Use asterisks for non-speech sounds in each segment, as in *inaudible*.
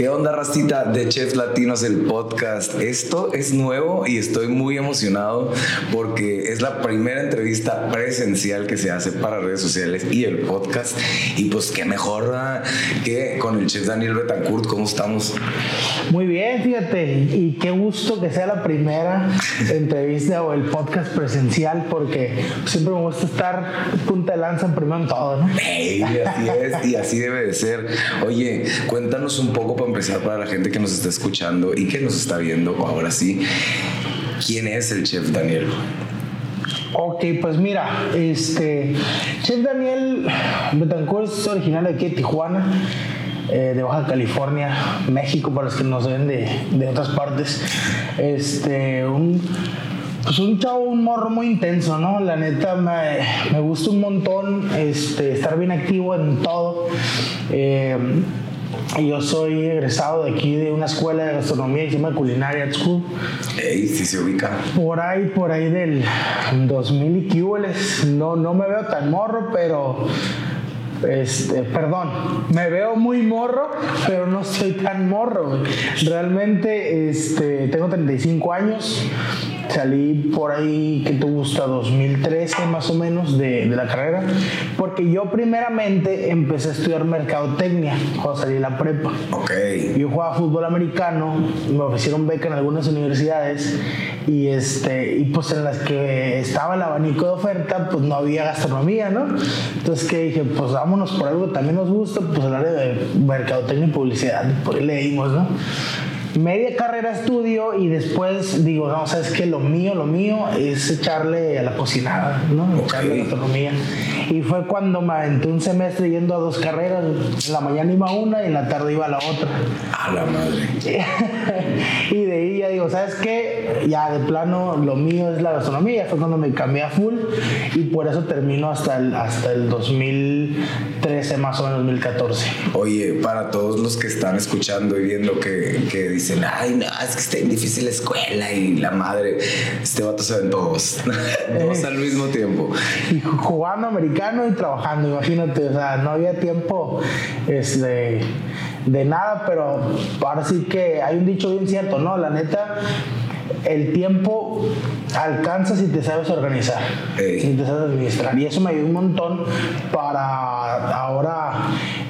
¿Qué onda, rastita de Chefs Latinos, el podcast? Esto es nuevo y estoy muy emocionado porque es la primera entrevista presencial que se hace para redes sociales y el podcast. Y pues qué mejor que con el chef Daniel Betancourt. ¿Cómo estamos? Muy bien, fíjate. Y qué gusto que sea la primera *laughs* entrevista o el podcast presencial porque siempre me gusta estar punta de lanza en primero en todo, ¿no? así es y así debe de ser. Oye, cuéntanos un poco para empezar para la gente que nos está escuchando y que nos está viendo ahora sí. ¿Quién es el chef Daniel? Ok, pues mira, este Chef Daniel Betancourt es originario de aquí de Tijuana, eh, de Baja California, México, para los que nos ven de, de otras partes. Este, un, pues un chavo, un morro muy intenso, ¿no? La neta me, me gusta un montón este, estar bien activo en todo. Eh, yo soy egresado de aquí de una escuela de gastronomía que se llama Culinary School. Ey, sí se ubica. Por ahí, por ahí del 2000 y. No, no me veo tan morro, pero este, perdón, me veo muy morro, pero no soy tan morro. Realmente este, tengo 35 años, salí por ahí, que te gusta, 2013 más o menos de, de, la carrera, porque yo primeramente empecé a estudiar mercadotecnia cuando salí de la prepa. Ok. Yo jugaba fútbol americano, me ofrecieron beca en algunas universidades y, este, y pues en las que estaba el abanico de oferta, pues no había gastronomía, ¿no? Entonces que dije, pues vámonos por algo que también nos gusta, pues el área de mercadotecnia y publicidad, por ahí leímos, ¿no? media carrera estudio y después digo, no, sabes que lo mío, lo mío es echarle a la cocinada, ¿no? Okay. Echarle a la gastronomía. Y fue cuando me aventé un semestre yendo a dos carreras. En la mañana iba a una y en la tarde iba a la otra. A la madre. *laughs* y de ahí ya digo, ¿sabes qué? Ya de plano lo mío es la gastronomía. Fue cuando me cambié a full y por eso termino hasta el, hasta el 2013, más o menos 2014. Oye, para todos los que están escuchando y viendo que, que dicen, ay, no, es que está en difícil la escuela y la madre, este vato se ven todos, *laughs* dos al mismo tiempo. Y jugando americano y trabajando, imagínate, o sea, no había tiempo este, de nada, pero ahora sí que hay un dicho bien cierto, ¿no? La neta, el tiempo alcanza si te sabes organizar, si te sabes administrar. Y eso me ayudó un montón para ahora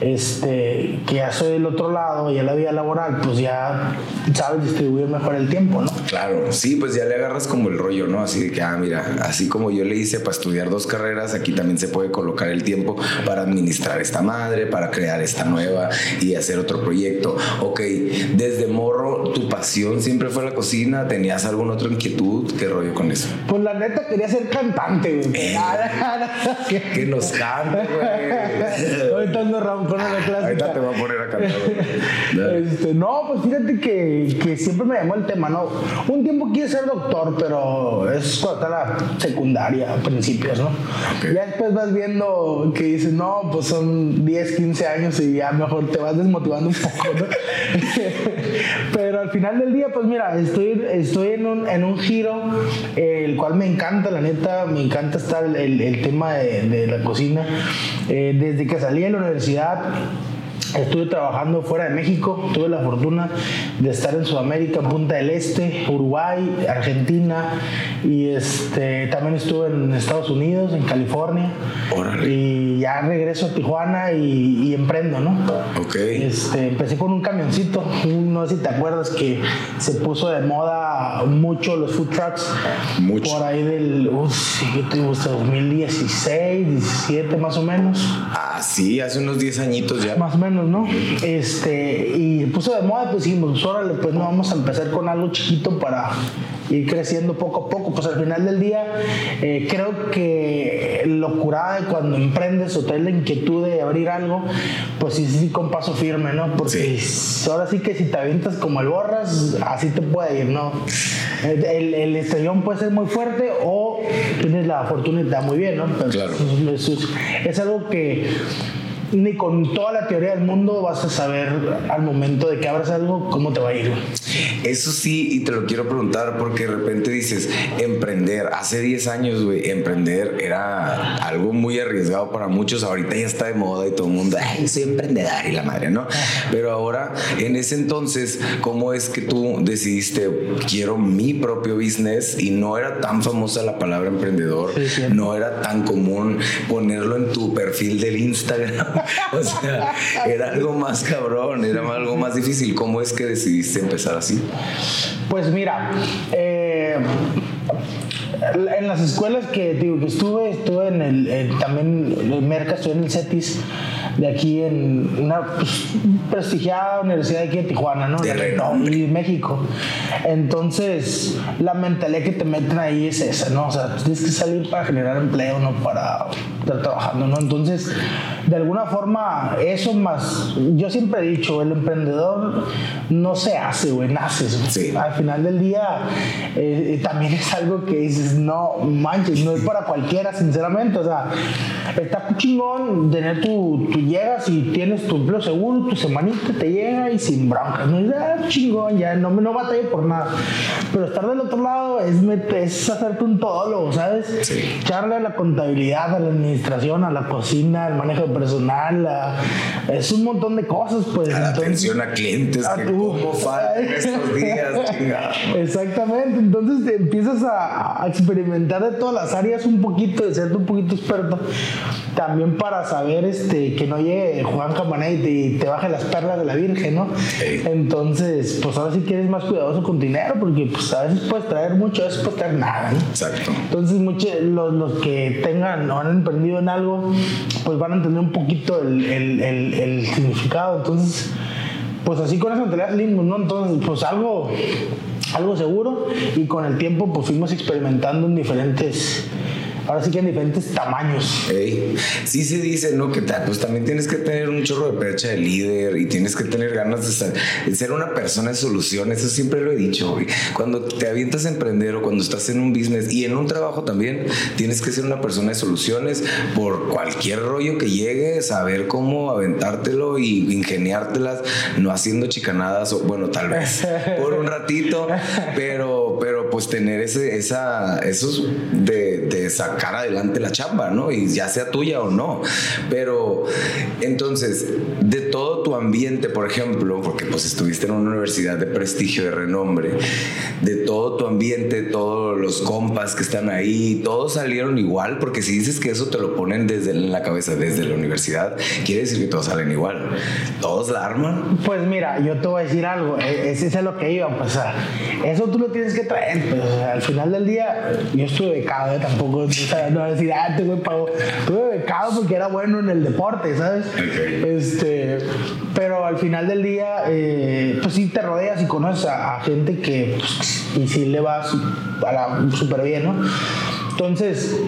este, que ya soy del otro lado, ya la vida laboral, pues ya sabes distribuir mejor el tiempo, ¿no? Claro, sí, pues ya le agarras como el rollo, ¿no? Así de que, ah, mira, así como yo le hice para estudiar dos carreras, aquí también se puede colocar el tiempo para administrar esta madre, para crear esta nueva y hacer otro proyecto. Ok, desde morro, tu pasión siempre fue la cocina, ¿tenías alguna otra inquietud? ¿Qué rollo con eso? Pues la neta quería ser cantante, güey. Eh. *laughs* Que nos cante, güey. Ahorita ando roncona la clásica. Ahorita te voy a poner a cantar. Este, no, pues fíjate que, que siempre me llamó el tema, ¿no? Un tiempo quise ser doctor, pero es cuando está la secundaria, a principios, ¿no? Ya después vas viendo que dices, no, pues son 10, 15 años y ya mejor te vas desmotivando un poco, ¿no? *laughs* pero al final del día, pues mira, estoy, estoy en, un, en un giro, eh, el cual me encanta, la neta, me encanta estar el, el, el tema de, de la cocina. Eh, desde que salí de la universidad, happening. Estuve trabajando fuera de México, tuve la fortuna de estar en Sudamérica, Punta del Este, Uruguay, Argentina y este, también estuve en Estados Unidos, en California. Órale. Y ya regreso a Tijuana y, y emprendo, ¿no? Ok. Este, empecé con un camioncito, no sé si te acuerdas que se puso de moda mucho los food trucks. Mucho. Por ahí del, uff, sí, ¿qué te gusta? 2016, 17 más o menos. Ah, sí, hace unos 10 añitos ya. Más o menos, ¿no? Este, y puso de moda, pues dijimos, pues, órale, pues no vamos a empezar con algo chiquito para ir creciendo poco a poco. Pues al final del día, eh, creo que lo curada de cuando emprendes o traes la inquietud de abrir algo, pues sí, sí, con paso firme, ¿no? Porque ahora sí que si te avientas como el borras, así te puede ir, ¿no? El, el, el estrellón puede ser muy fuerte o tienes la fortuna y te da muy bien, ¿no? Pero Claro. eso es, es algo que ni con toda la teoría del mundo vas a saber al momento de que abras algo cómo te va a ir. Eso sí, y te lo quiero preguntar porque de repente dices, emprender, hace 10 años, güey, emprender era algo muy arriesgado para muchos, ahorita ya está de moda y todo el mundo, ay, soy emprendedor y la madre, ¿no? Pero ahora, en ese entonces, ¿cómo es que tú decidiste, quiero mi propio business y no era tan famosa la palabra emprendedor, no era tan común ponerlo en tu perfil del Instagram, *laughs* o sea, era algo más cabrón, era algo más difícil. ¿Cómo es que decidiste empezar así? Pues mira, eh, en las escuelas que, digo, que estuve, estuve en el, también en Merca, estuve en el CETIS de aquí en una pues, prestigiada universidad de aquí de Tijuana, ¿no? De renombre. Y México. Entonces, la mentalidad que te meten ahí es esa, ¿no? O sea, tienes que salir para generar empleo, no para estar trabajando, ¿no? Entonces, de alguna forma, eso más, yo siempre he dicho, el emprendedor no se hace, güey, nace. Sí. Al final del día, eh, también es algo que dices, no manches, no es para cualquiera, sinceramente. O sea, está chingón tener tu, tu llegas y tienes tu empleo seguro, tu semanita te llega y sin broncas. No es ah, chingón, ya no, no batallé por nada. Pero estar del otro lado es, es hacerte un todólogo, ¿sabes? Sí. Echarle a la contabilidad, a la administración, a la cocina, al manejo de personal, es un montón de cosas, pues. A la atención a clientes, a que tu- cómo faltan estos *laughs* días, chingada. Exactamente, entonces te empiezas a, a experimentar de todas las áreas un poquito, de ser un poquito experto, también para saber este, que no llegue Juan Camané y te, y te baje las perlas de la Virgen, ¿no? Entonces, pues ahora sí que eres más cuidadoso con tu dinero, porque pues a veces puedes traer mucho, a veces puedes traer nada, ¿no? Exacto. Entonces, muchos, los, los que tengan o han emprendido en algo, pues van a entender un poquito el, el- significado. Entonces, pues así con esa mentalidad salimos, ¿no? Entonces, pues algo, algo seguro y con el tiempo, pues fuimos experimentando en diferentes, ahora sí que en diferentes tamaños. Ey, Sí se dice, ¿no? Que pues también tienes que tener un chorro de percha de líder y tienes que tener ganas de ser, de ser una persona de solución. Eso siempre lo he dicho, güey. Cuando te avientas a emprender o cuando estás en un business y en un trabajo también, tienes que ser una persona de soluciones por cualquier rollo que llegue, saber cómo aventártelo y ingeniártelas, no haciendo chicanadas o, bueno, tal vez por un ratito, pero, pero pues tener ese, esa, esos de, de sacar adelante la chamba, ¿no? Y ya sea tuya o no. Pero entonces, de todo tu ambiente, por ejemplo, porque pues estuviste en una universidad de prestigio, de renombre, de todo tu ambiente, todos los compas que están ahí, todos salieron igual, porque si dices que eso te lo ponen desde la cabeza, desde la universidad, quiere decir que todos salen igual. Todos la arman. Pues mira, yo te voy a decir algo, ese es a lo que iba, pues, o sea, eso tú lo tienes que traer, o sea, al final del día, yo estuve becado, ¿eh? tampoco, o sea, no voy a decir, ah, te güey pagó, estuve becado porque era bueno en el deporte, ¿sabes? Este, pero al final del día, eh, pues sí te rodeas y conoces a, a gente que, pues, y sí le va súper bien, ¿no? Entonces,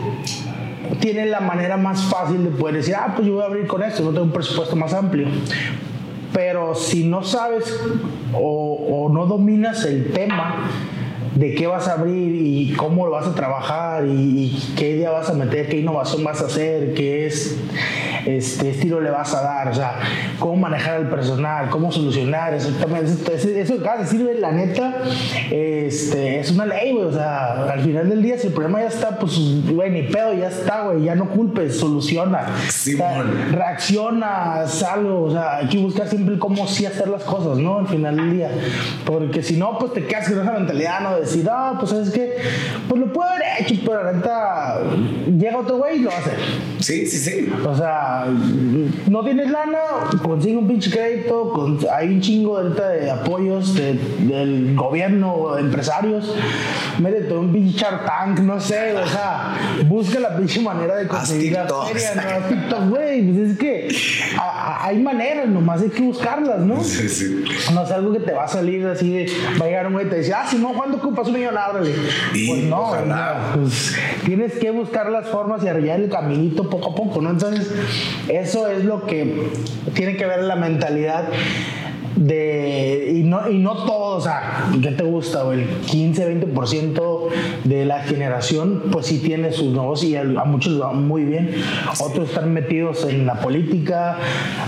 tienen la manera más fácil de poder decir, ah, pues yo voy a abrir con esto, no tengo un presupuesto más amplio. Pero si no sabes o, o no dominas el tema de qué vas a abrir y cómo lo vas a trabajar y, qué idea vas a meter, qué innovación vas a hacer, qué es, este estilo le vas a dar, o sea, cómo manejar al personal, cómo solucionar, exactamente. Eso, eso, eso que acabas de decir, güey, la neta, este, es una ley, güey, o sea, al final del día, si el problema ya está, pues, güey, ni pedo, ya está, güey, ya no culpes, soluciona. Simón. O sea, reacciona, algo, o sea, hay que buscar siempre cómo sí hacer las cosas, ¿no? Al final del día. Porque si no, pues te quedas con esa mentalidad, ¿no? De decir, ah, pues sabes qué, pues lo puedo haber hecho, pero la neta, llega otro güey y lo va a hacer. Sí, sí, sí. O sea, no tienes lana, consigue un pinche crédito, con- hay un chingo ahorita de apoyos de- del gobierno o de empresarios, métete un pinche Shark Tank, no sé, o sea, busca la pinche manera de conseguir la feria, no TikTok, güey, pues es que a- a- hay maneras, nomás hay que buscarlas, ¿no? Sí, sí. No es algo que te va a salir así de, va a llegar un güey y te dice, ah, si no, ¿cuándo ocupas un millón? Ábrele. Pues no, pues, tienes que buscar las formas y arreglar el caminito poco a poco, ¿no? Entonces, eso es lo que tiene que ver la mentalidad de, y no, y no todo, o sea, ¿qué te gusta? güey? El 15, 20% de la generación, pues sí tiene sus nuevos y a, muchos va muy bien. Otros están metidos en la política,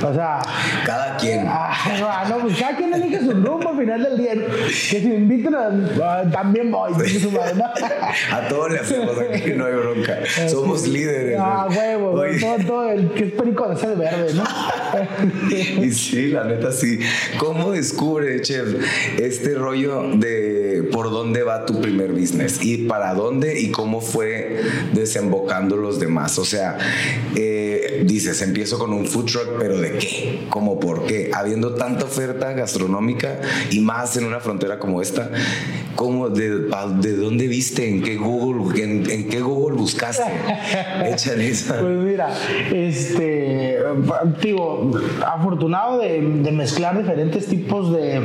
o sea. Cada quien. Ah, no, pues cada quien elige su rumbo al final del día. Que si me invitan a, también voy. *laughs* a todos le hacemos aquí, no hay bronca. Somos líderes. Ah, huevo, todo, todo, el que es perico de ser verde, ¿no? *laughs* y sí, la neta sí. ¿Cómo descubre, chef, este rollo de por dónde va tu primer business y para dónde y cómo fue desembocando los demás? O sea, eh, dices, empiezo con un food truck, pero ¿de qué? ¿Cómo por qué? Habiendo tanta oferta gastronómica y más en una frontera como esta, ¿cómo, de, de dónde viste? ¿En qué Google, en, qué Google buscaste? *laughs* Échale esa. Pues mira, este, digo, afortunado de, de mezclar diferentes tipos de,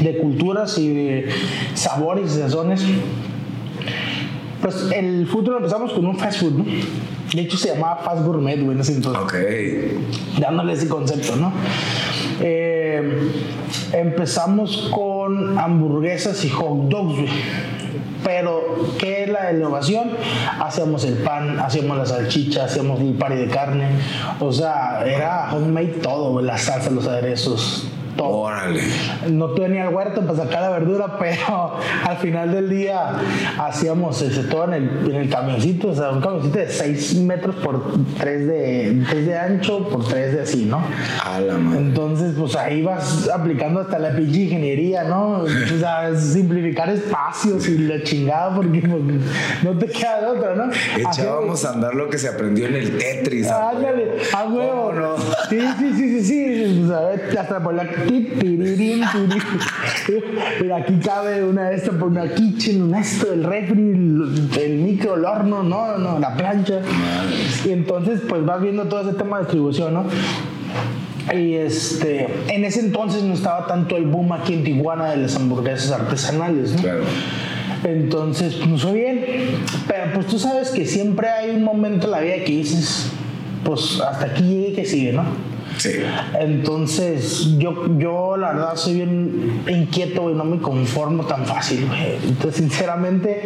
de culturas y de sabores y sazones. Pues el futuro empezamos con un fast food, ¿no? De hecho se llamaba Fast Gourmet, güey, en ese entonces. Ok. Dándole ese concepto, ¿no? Eh, empezamos con hamburguesas y hot dogs, güey. Pero, ¿qué es la innovación? Hacíamos el pan, hacíamos la salchicha, hacíamos el pari de carne. O sea, era homemade todo, la salsa, los aderezos, Órale. No tenía el huerto para sacar la verdura, pero *laughs* al final del día hacíamos ese, todo en el, en el camioncito, o sea, un camioncito de 6 metros por 3 de, 3 de ancho por 3 de así, ¿no? A la madre. Entonces, pues ahí vas aplicando hasta la pinche ingeniería, ¿no? O sea, simplificar espacios y la chingada, porque pues, no te queda de otra, ¿no? Echábamos a andar lo que se aprendió en el Tetris. Ándale, a huevo. No? Sí, sí, sí, sí, sí. O sea, hasta por la Mira, aquí cabe una de estas por una kitchen, un esto, el refri, el, micro, el horno, no, no, la plancha. Y entonces, pues vas viendo todo ese tema de distribución, ¿no? Y este, en ese entonces no estaba tanto el boom aquí en Tijuana de las hamburguesas artesanales, ¿no? Claro. Entonces, pues no soy bien. Pero pues tú sabes que siempre hay un momento en la vida que dices, pues hasta aquí llegue que sigue, ¿no? Entonces, yo, yo la verdad soy bien inquieto y no me conformo tan fácil. Entonces, sinceramente,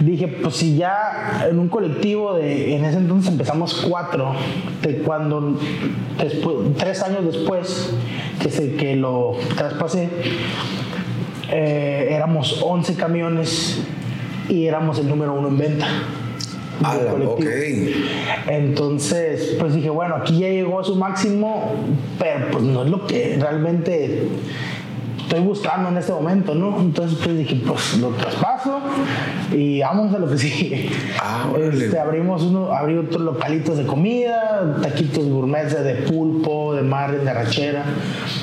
dije, pues si ya en un colectivo de, en ese entonces empezamos cuatro, de cuando, tres años después que, se, que lo traspasé, eh, éramos 11 camiones y éramos el número uno en venta. Ah, ok. Entonces, pues dije, bueno, aquí ya llegó a su máximo, pero pues no es lo que realmente estoy buscando en este momento, ¿no? Entonces pues dije, pues lo traspaso y vamos a lo que sigue. Ah, este, abrimos uno, abrí otros localitos de comida, taquitos gourmet de pulpo, de mar, de arrachera.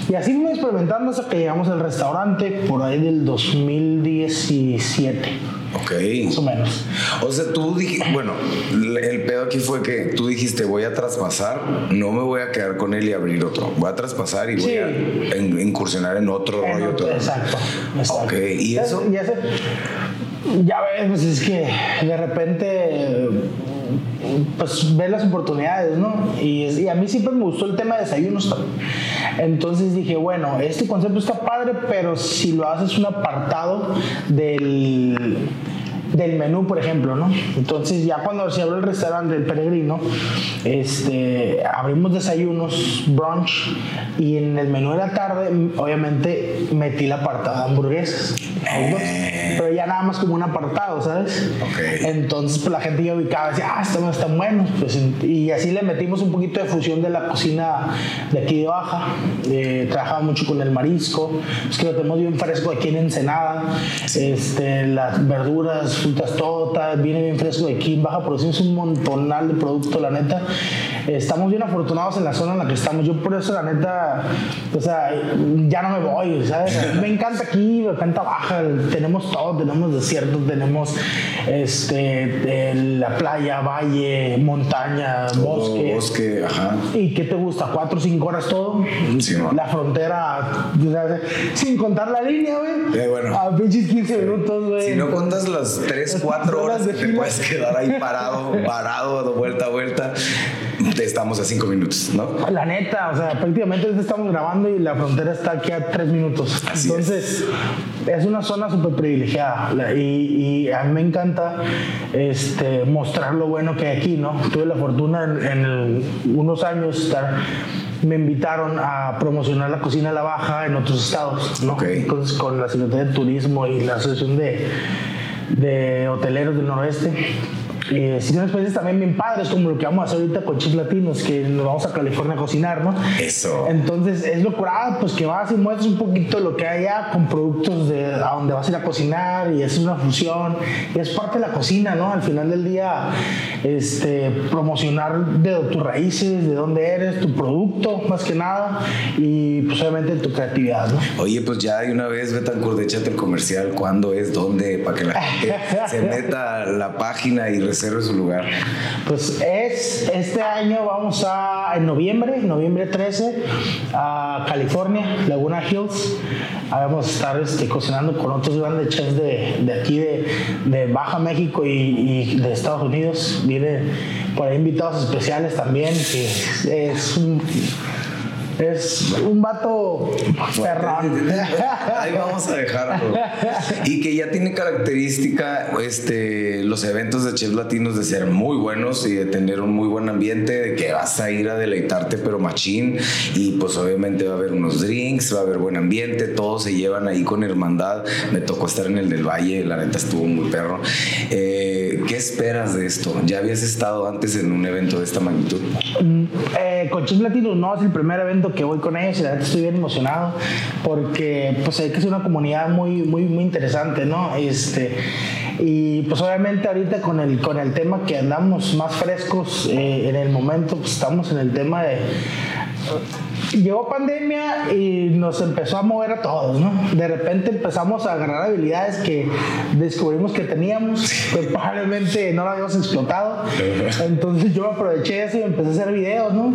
Y así fuimos experimentando hasta que llegamos al restaurante por ahí del 2017. Ok. Más o menos. O sea, tú dijiste, bueno, el pedo aquí fue que tú dijiste, voy a traspasar, no me voy a quedar con él y abrir otro. Voy a traspasar y voy a incursionar en otro rollo. Exacto, exacto. Ok, ¿y eso? ya ves, pues es que de repente pues ves las oportunidades, ¿no? Y, a mí siempre me gustó el tema de desayunos. Entonces dije, bueno, este concepto está padre, pero si lo haces un apartado del del menú, por ejemplo, ¿no? Entonces ya cuando se abre el restaurante del peregrino, este, abrimos desayunos, brunch, y en el menú de la tarde, obviamente, metí la apartado de hamburguesas. Eh. Pero ya nada más como un apartado, ¿sabes? Entonces pues, la gente ya ubicaba, decía, ah, estos no están buenos. Pues, y así le metimos un poquito de fusión de la cocina de aquí de Baja. Eh, trabajaba mucho con el marisco, es que lo tenemos bien fresco aquí en Ensenada. Este, las verduras, frutas, todo viene bien fresco de aquí Baja producimos un montonal de producto, la neta. Estamos bien afortunados en la zona en la que estamos. Yo por eso, la neta, o sea, ya no me voy, ¿sabes? Me encanta aquí, me encanta Baja, tenemos todo, tenemos desierto, tenemos este, la playa, valle, montaña, bosque. Bosque, ajá. ¿Y qué te gusta? ¿Cuatro o cinco horas todo? La frontera, sin contar la línea, güey. Eh, bueno. A pinches 15 minutos, güey. Si no contas las 3, 4 horas que te puedes quedar ahí parado, *laughs* parado, de vuelta a vuelta. estamos a cinco minutos, ¿no? La neta, o sea, prácticamente estamos grabando y la frontera está aquí a tres minutos. Entonces, es. una zona súper privilegiada y, a mí me encanta este, mostrar lo bueno que hay aquí, ¿no? Tuve la fortuna en, unos años estar me invitaron a promocionar la cocina a la baja en otros estados, ¿no? Entonces con la Secretaría de Turismo y la Asociación de, de Hoteleros del Noroeste eh, situaciones países también bien padres, como lo que vamos a hacer ahorita con Chefs Latinos, que nos vamos a California a cocinar, ¿no? Eso. Entonces es lo curado, pues que vas y muestras un poquito lo que hay allá con productos de a donde vas a ir a cocinar y es una fusión y es parte de la cocina, ¿no? Al final del día, este, promocionar de tus raíces, de dónde eres, tu producto, más que nada, y pues obviamente tu creatividad, ¿no? Oye, pues ya de una vez, Betancourt, échate el comercial, cuándo es, dónde, para que la gente *laughs* se meta a la página y su lugar? Pues es, este año vamos a, en noviembre, noviembre 13, a California, Laguna Hills. Ahí vamos a estar cocinando con otros grandes chefs de, de aquí, de, de, Baja México y, y, de Estados Unidos. Vienen por ahí invitados especiales también, que es un es un vato cerrado. *laughs* Ahí vamos a dejarlo. Y que ya tiene característica este, los eventos de chefs latinos de ser muy buenos y de tener un muy buen ambiente, de que vas a ir a deleitarte, pero machín. Y pues obviamente va a haber unos drinks, va a haber buen ambiente, todos se llevan ahí con hermandad. Me tocó estar en el del Valle, la neta estuvo muy perro. Eh, ¿Qué esperas de esto? ¿Ya habías estado antes en un evento de esta magnitud? Mm, eh, con chefs latinos no, es el primer evento que voy con ellos y la verdad estoy bien emocionado porque pues sé que es una comunidad muy, muy, muy interesante, ¿no? Este, y pues obviamente ahorita con el, con el tema que andamos más frescos eh, en el momento, pues estamos en el tema de llegó pandemia y nos empezó a mover a todos, ¿no? De repente empezamos a agarrar habilidades que descubrimos que teníamos, que probablemente no lo habíamos explotado. Entonces yo aproveché eso y empecé a hacer videos, ¿no?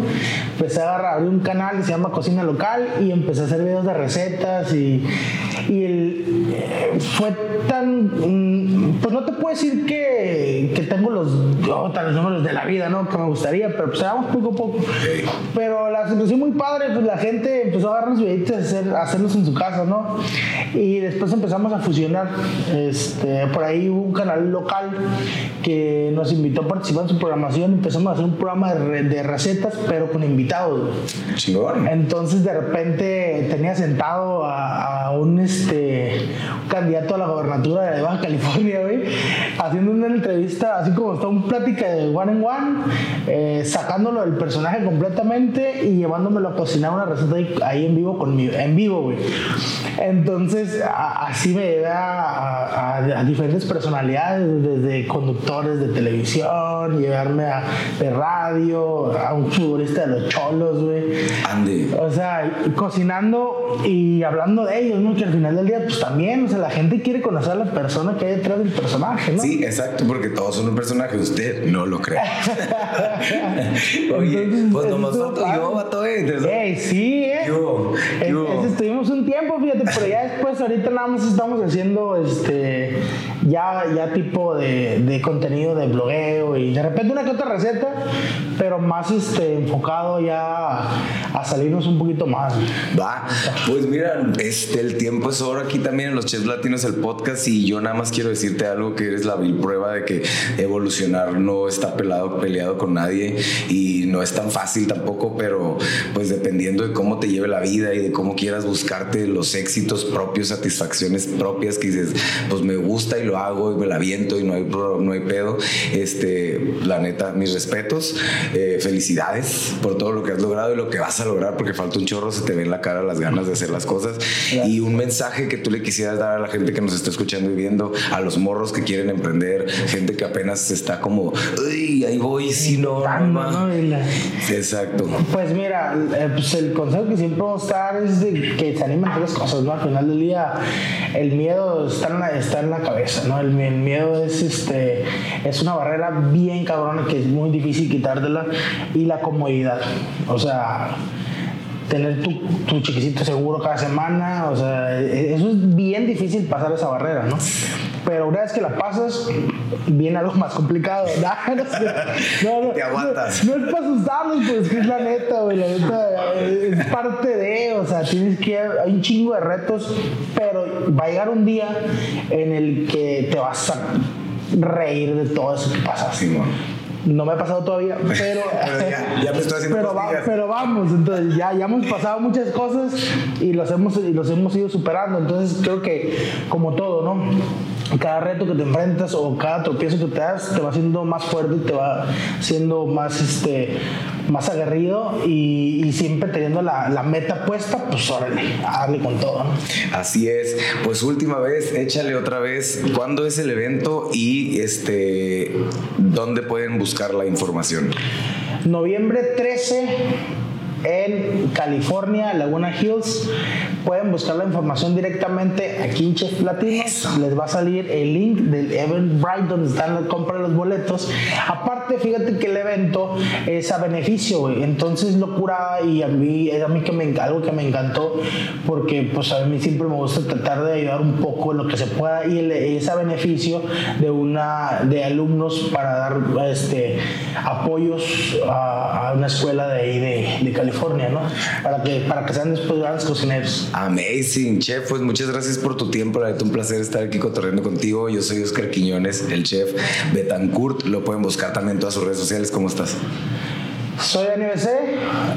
Empecé a agarrar, abrí un canal que se llama Cocina Local y empecé a hacer videos de recetas y, y el, eh, fue tan, mm, pues no te puedo decir que, que tengo los, oh, los números de la vida, ¿no? Que me gustaría, pero pues vamos poco a poco. Pero la situación muy padre pues la gente empezó a agarrar los videitos hacer, hacerlos en su casa, ¿no? Y después empezamos a fusionar. Este, por ahí hubo un canal local que nos invitó a participar en su programación. Empezamos a hacer un programa de, recetas, pero con invitados. Chingón. Entonces, de repente tenía sentado a, un, este, candidato a la gobernatura de Baja California, güey, haciendo una entrevista, así como está un plática de one en one, eh, sacándolo del personaje completamente y llevándomelo a cocinar una receta ahí, en vivo conmigo, en vivo, güey. Entonces, así me llevé a, diferentes personalidades, desde conductores de televisión, llevarme a, de radio, a un futbolista de los cholos, güey. O sea, cocinando y hablando de ellos, ¿no? Que al final del día, pues también, o sea, la gente quiere conocer a la persona que hay detrás del personaje, ¿no? Sí, exacto, porque todos son un personaje, usted no lo cree. *laughs* Oye, pues nomás falta yo, vato, Ey, sí, ¿eh? Yo, yo. estuvimos un tiempo, fíjate, pero ya después, ahorita nada más estamos haciendo este, ya, ya tipo de, de contenido de blogueo y de repente una que otra receta, pero más este, enfocado ya a, salirnos un poquito más. Va, pues mira, este, el tiempo es oro aquí también en los Chefs Latinos, el podcast, y yo nada más quiero decirte algo que eres la vil prueba de que evolucionar no está pelado, peleado con nadie y no es tan fácil tampoco, pero pues dependiendo de cómo te lleve la vida y de cómo quieras buscarte los éxitos propios, satisfacciones propias que dices, pues me gusta y lo hago y me la viento y no hay, no hay pedo. Este, la neta, mis respetos, eh, felicidades por todo lo que has logrado y lo que vas a lograr porque falta un chorro, se te ve en la cara las ganas de hacer las cosas y un mensaje que tú le quisieras dar a la gente que nos está escuchando y viendo, a los morros que quieren emprender, gente que apenas está como, uy, ahí voy, si no, no, Exacto. Pues mira, eh, pues el consejo que siempre vamos a dar es de que se animen a las cosas, ¿no? Al final del día, el miedo está en la, está en la cabeza, ¿no? El, miedo es, este, es una barrera bien cabrona que es muy difícil quitártela y la comodidad. O sea, tener tu, tu chiquicito seguro cada semana, o sea, e, eso es bien difícil pasar esa barrera, ¿no? Pero una vez que la pasas, viene algo más complicado. No, *laughs* no, Te aguantas. No, es para asustarlos, pues que es la neta, güey. La neta es parte de, o sea, tienes que. Hay un chingo de retos, pero va a llegar un día en el que te vas a reír de todo eso que pasa. Simón. No me ha pasado todavía, *laughs* pero. ya, me estoy haciendo *laughs* pero, pero, vamos, entonces ya, ya hemos pasado muchas cosas y los, hemos, y los hemos ido superando. Entonces creo que, como todo, ¿no? Cada reto que te enfrentas o cada tropiezo que te das te va haciendo más fuerte, te va haciendo más, este, más aguerrido y, siempre teniendo la, la, meta puesta, pues órale, a darle con todo. ¿no? Así es. Pues última vez, échale otra vez. ¿Cuándo es el evento y este, dónde pueden buscar la información? Noviembre 13 en California, Laguna Hills. Pueden buscar la información directamente aquí en Chef Latinos. Les va a salir el link del Eventbrite donde están la compra de los boletos. Aparte, fíjate que el evento es a beneficio, güey. Entonces, locura y a mí es a mí que me, algo que me encantó porque pues a mí siempre me gusta tratar de ayudar un poco en lo que se pueda y es a beneficio de una de alumnos para dar este apoyos a, una escuela de ahí de, de California Para que, para que sean después grandes cocineros. Amazing, chef. Pues muchas gracias por tu tiempo. La un placer estar aquí cotorreando contigo. Yo soy Oscar Quiñones, el chef Betancourt. Lo pueden buscar también en todas sus redes sociales. ¿Cómo estás? Soy NBC,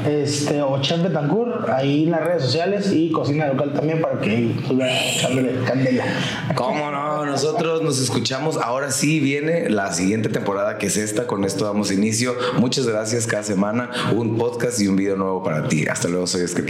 este, o Chef Betancourt, ahí en las redes sociales y cocina local también para que pues, candela. ¿Cómo no? Nosotros nos escuchamos. Ahora sí viene la siguiente temporada que es esta. Con esto damos inicio. Muchas gracias cada semana. Un podcast y un video nuevo para ti. Hasta luego, soy Oscar.